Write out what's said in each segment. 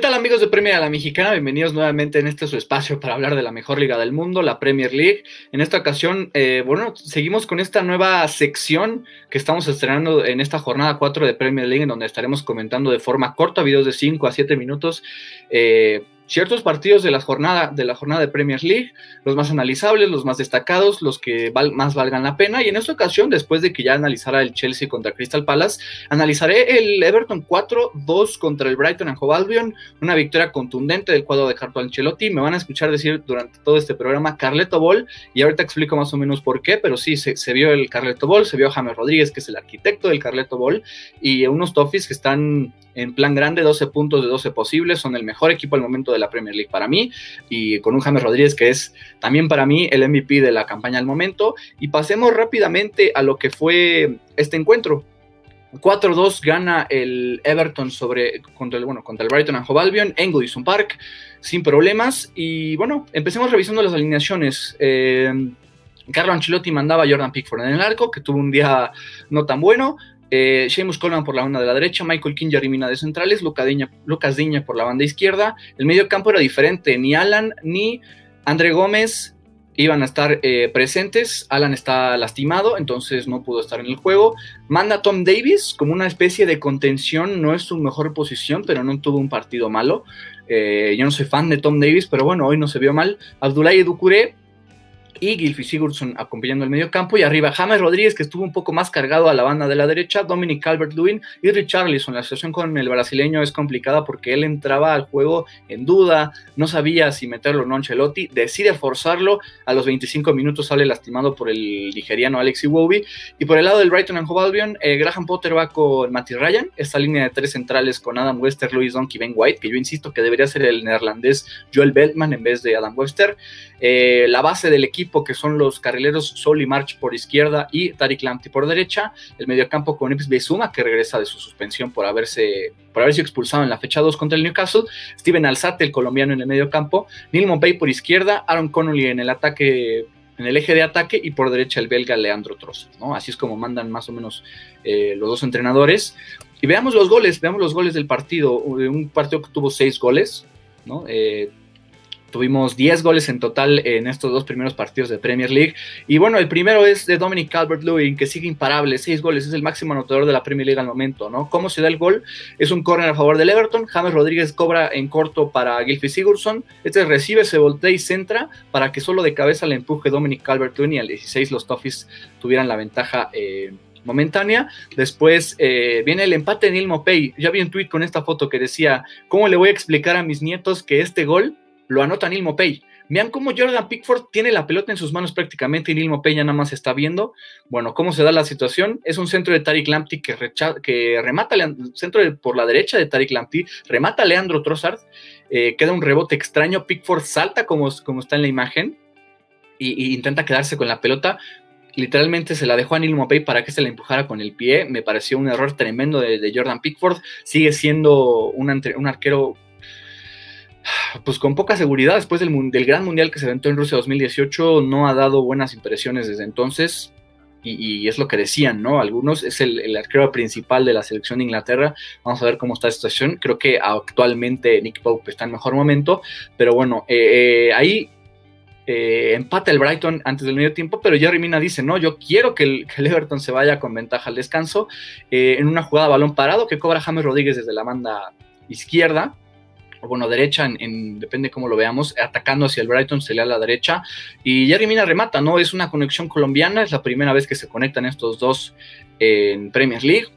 tal amigos de Premier a la Mexicana? Bienvenidos nuevamente en este su espacio para hablar de la mejor liga del mundo, la Premier League. En esta ocasión, eh, bueno, seguimos con esta nueva sección que estamos estrenando en esta jornada 4 de Premier League, en donde estaremos comentando de forma corta, videos de 5 a 7 minutos. Eh, ciertos partidos de la jornada de la jornada de Premier League, los más analizables, los más destacados, los que más valgan la pena. Y en esta ocasión, después de que ya analizara el Chelsea contra Crystal Palace, analizaré el Everton 4-2 contra el Brighton and Hove Albion, una victoria contundente del cuadro de Carlo Ancelotti. Me van a escuchar decir durante todo este programa Carleto Ball, y ahorita explico más o menos por qué, pero sí, se, vio el Carleto Ball, se vio James Rodríguez, que es el arquitecto del Carleto Ball, y unos Toffees que están en plan grande, 12 puntos de 12 posibles, son el mejor equipo al momento de la Premier League para mí, y con un James Rodríguez que es también para mí el MVP de la campaña al momento. Y pasemos rápidamente a lo que fue este encuentro. 4-2 gana el Everton sobre, contra, el, bueno, contra el Brighton and Hove Albion en Goodison Park, sin problemas. Y bueno, empecemos revisando las alineaciones. Eh, Carlo Ancelotti mandaba a Jordan Pickford en el arco, que tuvo un día no tan bueno. Eh, Seamus Coleman por la banda de la derecha, Michael King y Arimina de centrales, Lucas Diña, por la banda izquierda. El medio campo era diferente, ni Alan ni André Gómez iban a estar eh, presentes. Alan está lastimado, entonces no pudo estar en el juego. Manda Tom Davis como una especie de contención, no es su mejor posición, pero no tuvo un partido malo. Eh, yo no soy fan de Tom Davis, pero bueno, hoy no se vio mal. Abdoulaye Ducuré y Gilfy Sigurdsson acompañando el medio campo y arriba James Rodríguez que estuvo un poco más cargado a la banda de la derecha, Dominic Calvert-Lewin y Richarlison. La situación con el brasileño es complicada porque él entraba al juego en duda, no sabía si meterlo o no Ancelotti, decide forzarlo, a los 25 minutos sale lastimado por el nigeriano Alex Iwobi y por el lado del Brighton and Hove Albion, eh, Graham Potter va con Matty Ryan, esta línea de tres centrales con Adam Webster, Louis Donkey, Ben White, que yo insisto que debería ser el neerlandés Joel Beltman en vez de Adam Webster. Eh, la base del equipo que son los carrileros Sol y March por izquierda y Tariq Lamptey por derecha, el mediocampo con Ips Bezuma que regresa de su suspensión por haberse por haber sido expulsado en la fecha 2 contra el Newcastle, Steven Alzate el colombiano en el mediocampo, Neil Monpey por izquierda, Aaron Connolly en el ataque en el eje de ataque y por derecha el belga Leandro Trossard, ¿no? Así es como mandan más o menos eh, los dos entrenadores. Y veamos los goles, veamos los goles del partido. Un partido que tuvo seis goles, ¿no? Eh, Tuvimos 10 goles en total en estos dos primeros partidos de Premier League. Y bueno, el primero es de Dominic Calvert-Lewin, que sigue imparable, 6 goles, es el máximo anotador de la Premier League al momento, ¿no? ¿Cómo se da el gol? Es un córner a favor del Everton, James Rodríguez cobra en corto para Gilfie Sigurdsson, este recibe, se voltea y centra para que solo de cabeza le empuje Dominic Calvert-Lewin y al 16 los Toffees tuvieran la ventaja eh, momentánea. Después eh, viene el empate de Neil Mopey. Ya vi un tweet con esta foto que decía, ¿cómo le voy a explicar a mis nietos que este gol lo anota Neil Mopey. Vean cómo Jordan Pickford tiene la pelota en sus manos prácticamente y Neil Mopey ya nada más está viendo. Bueno, cómo se da la situación. Es un centro de Tariq Lamptey que, que remata, centro por la derecha de Tariq Lamptey, remata a Leandro Trossard, eh, queda un rebote extraño, Pickford salta como, como está en la imagen y, intenta quedarse con la pelota. Literalmente se la dejó a Neil Mopey para que se la empujara con el pie. Me pareció un error tremendo de, Jordan Pickford. Sigue siendo un, un arquero pues con poca seguridad después del, gran mundial que se aventó en Rusia 2018, no ha dado buenas impresiones desde entonces. Y, es lo que decían, ¿no? Algunos es el, arquero principal de la selección de Inglaterra. Vamos a ver cómo está la situación. Creo que actualmente Nick Pope está en mejor momento, pero bueno, eh, eh, ahí eh, empata el Brighton antes del medio tiempo, pero Jerry Mina dice, no, yo quiero que el, que Everton se vaya con ventaja al descanso en una jugada balón parado que cobra James Rodríguez desde la banda izquierda bueno, derecha, en, depende cómo lo veamos, atacando hacia el Brighton, se le a la derecha, y Jerry Mina remata, ¿no? Es una conexión colombiana, es la primera vez que se conectan estos dos en Premier League,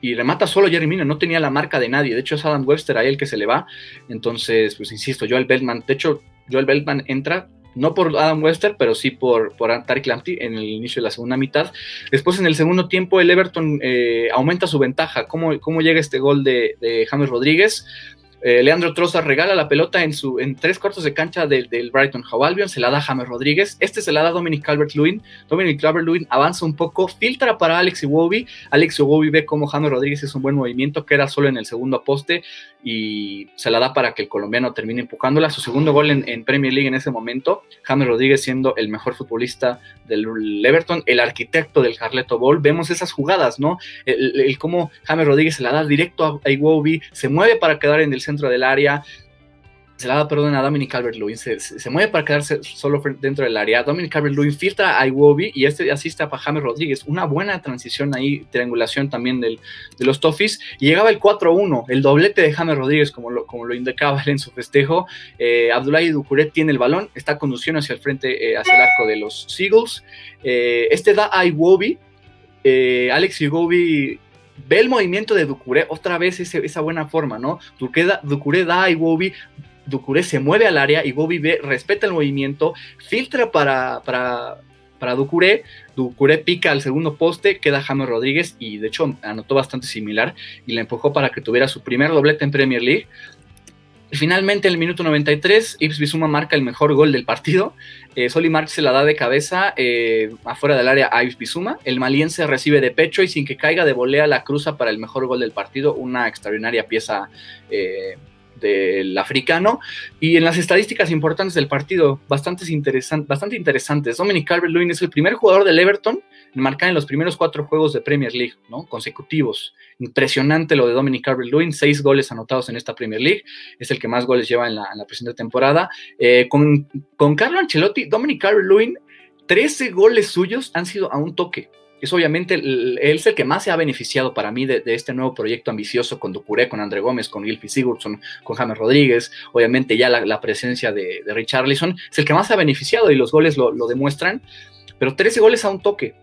y remata solo Jerry Mina, no tenía la marca de nadie, de hecho es Adam Webster a él que se le va, entonces, pues insisto, Joel Beltman, de hecho, Joel Beltman entra no por Adam Webster, pero sí por, por Lamptey en el inicio de la segunda mitad. Después, en el segundo tiempo, el Everton eh, aumenta su ventaja. ¿Cómo, ¿Cómo, llega este gol de James Rodríguez? Eh, Leandro Troza regala la pelota en, su, en tres cuartos de cancha del, Brighton Hove se la da James Rodríguez, este se la da Dominic Calvert-Lewin, Dominic Calvert-Lewin avanza un poco, filtra para Alex Iwobi, Alex Iwobi ve cómo James Rodríguez es un buen movimiento, que era solo en el segundo poste, y se la da para que el colombiano termine empujándola, su segundo gol en, Premier League en ese momento, James Rodríguez siendo el mejor futbolista del Everton, el arquitecto del Carleto Ball, vemos esas jugadas, ¿no? El, cómo James Rodríguez se la da directo a, Iwobi, se mueve para quedar en el centro centro del área, se la da perdón a Dominic Calvert-Lewin, se, se, mueve para quedarse solo dentro del área. Dominic Calvert-Lewin filtra a Iwobi y este asiste a James Rodríguez. Una buena transición ahí, triangulación también del, de los Toffees. Y llegaba el 4-1, el doblete de James Rodríguez, como lo, como lo indicaba él en su festejo. Eh, Abdullahi Ducuret tiene el balón, está conduciendo hacia el frente, eh, hacia el arco de los Seagulls. Eh, este da a Iwobi. Eh, Alex Iwobi ve el movimiento de Ducuré, otra vez esa buena forma, ¿no? Ducuré da a Iwobi, Ducuré se mueve al área Bobby B respeta el movimiento, filtra para, para, para Ducuré, Ducuré pica al segundo poste, queda James Rodríguez y de hecho anotó bastante similar y le empujó para que tuviera su primer doblete en Premier League. Y finalmente, en el minuto 93, Ips Bisuma marca el mejor gol del partido. Eh, Soli se la da de cabeza eh, afuera del área a Ips Bisuma. El maliense recibe de pecho y sin que caiga de volea la cruza para el mejor gol del partido. Una extraordinaria pieza eh, del africano. Y en las estadísticas importantes del partido, bastante, interesantes bastante interesantes. Dominic Calvert-Lewin es el primer jugador del Everton en marcar en los primeros cuatro juegos de Premier League, ¿no? Consecutivos. Impresionante lo de Dominic Calvert-Lewin, seis goles anotados en esta Premier League. Es el que más goles lleva en la, en la presente temporada. Eh, con, con Carlo Ancelotti, Dominic Calvert-Lewin, 13 goles suyos han sido a un toque es obviamente, él es el que más se ha beneficiado para mí de, este nuevo proyecto ambicioso con Ducuré, con André Gómez, con Gilfie Sigurdsson, con James Rodríguez, obviamente ya la, presencia de, de Richarlison, es el que más se ha beneficiado y los goles lo, lo demuestran, pero 13 goles a un toque,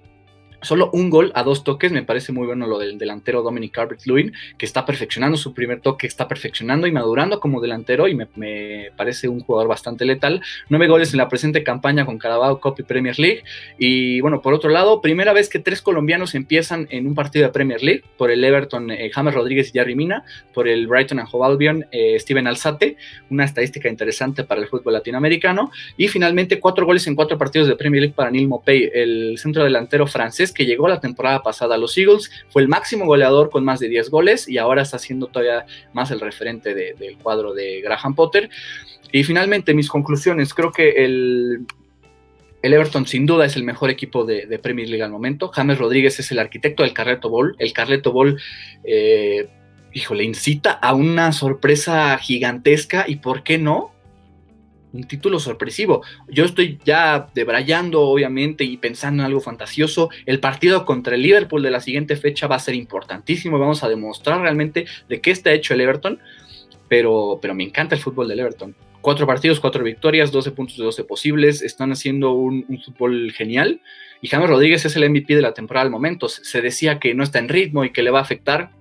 Solo un gol a dos toques, me parece muy bueno lo del delantero Dominic Calvert-Lewin, que está perfeccionando su primer toque, está perfeccionando y madurando como delantero y me, parece un jugador bastante letal. Nueve goles en la presente campaña con Carabao Cup y Premier League. Y bueno, por otro lado, primera vez que tres colombianos empiezan en un partido de Premier League, por el Everton eh, James Rodríguez y Jerry Mina, por el Brighton and Hove Albion eh, Steven Alzate, una estadística interesante para el fútbol latinoamericano. Y finalmente, cuatro goles en cuatro partidos de Premier League para Neil Mopey, el centro delantero francés que llegó la temporada pasada a los Eagles, fue el máximo goleador con más de 10 goles y ahora está siendo todavía más el referente del cuadro de Graham Potter. Y finalmente mis conclusiones, creo que el, el Everton sin duda es el mejor equipo de, Premier League al momento. James Rodríguez es el arquitecto del Carleto Ball. El Carleto Ball, eh, híjole, incita a una sorpresa gigantesca y ¿por qué no? Un título sorpresivo. Yo estoy ya debrayando, obviamente, y pensando en algo fantasioso. El partido contra el Liverpool de la siguiente fecha va a ser importantísimo. Vamos a demostrar realmente de qué está hecho el Everton. Pero, pero me encanta el fútbol del Everton. Cuatro partidos, cuatro victorias, 12 puntos de 12 posibles. Están haciendo un, fútbol genial. Y James Rodríguez es el MVP de la temporada al momento. Se decía que no está en ritmo y que le va a afectar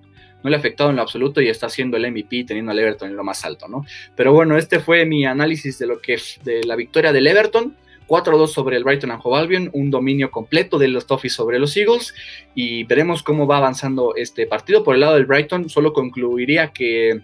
no le ha afectado en lo absoluto y está haciendo el MVP teniendo al Everton en lo más alto, ¿no? Pero bueno, este fue mi análisis de lo que de la victoria del Everton. 4-2 sobre el Brighton and Hove Albion, un dominio completo de los Toffees sobre los Eagles y veremos cómo va avanzando este partido. Por el lado del Brighton, solo concluiría que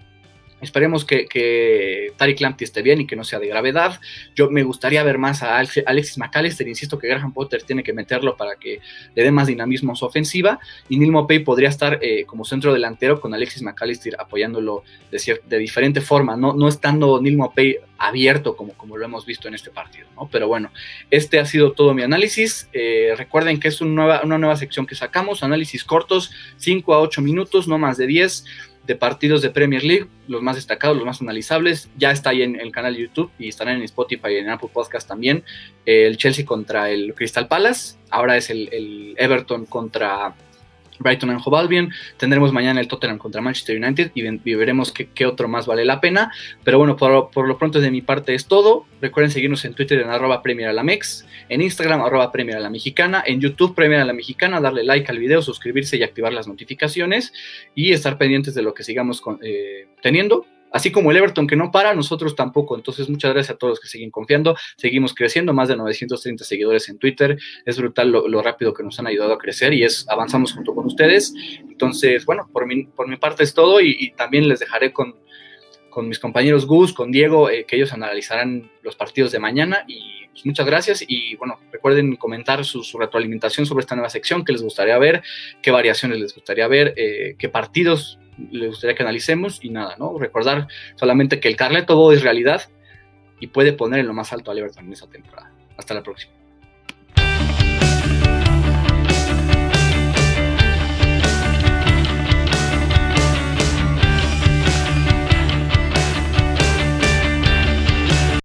Esperemos que, que Tariq Lamptey esté bien y que no sea de gravedad. Yo me gustaría ver más a Alexis McAllister. Insisto que Graham Potter tiene que meterlo para que le dé más dinamismo a su ofensiva. Y Neil Mopey podría estar eh, como centro delantero con Alexis McAllister apoyándolo de, de diferente forma, no, no estando Neil Mopey abierto como, como lo hemos visto en este partido. ¿no? Pero bueno, este ha sido todo mi análisis. Eh, recuerden que es una nueva, una nueva sección que sacamos, análisis cortos, 5 a 8 minutos, no más de 10 de partidos de Premier League, los más destacados, los más analizables. Ya está ahí en el canal de YouTube y estarán en Spotify y en Apple Podcast también. El Chelsea contra el Crystal Palace. Ahora es el, el Everton contra Brighton and Hove Albion. Tendremos mañana el Tottenham contra Manchester United y, veremos qué, otro más vale la pena. Pero bueno, por, lo pronto de mi parte es todo. Recuerden seguirnos en Twitter en arroba Premier a la Mex, en Instagram arroba Premier a la Mexicana, en YouTube Premier a la Mexicana, darle like al video, suscribirse y activar las notificaciones y estar pendientes de lo que sigamos eh, teniendo. Así como el Everton que no para, nosotros tampoco. Entonces, muchas gracias a todos los que siguen confiando. Seguimos creciendo, más de 930 seguidores en Twitter. Es brutal lo, rápido que nos han ayudado a crecer y es avanzamos junto con ustedes. Entonces, bueno, por mi, por mi parte es todo y, también les dejaré con, con, mis compañeros Gus, con Diego, eh, que ellos analizarán los partidos de mañana. Y pues, muchas gracias. Y bueno, recuerden comentar su, retroalimentación sobre esta nueva sección, qué les gustaría ver, qué variaciones les gustaría ver, eh, qué partidos le gustaría que analicemos y nada, ¿no? Recordar solamente que el Carleto es realidad y puede poner en lo más alto al Everton en esa temporada. Hasta la próxima.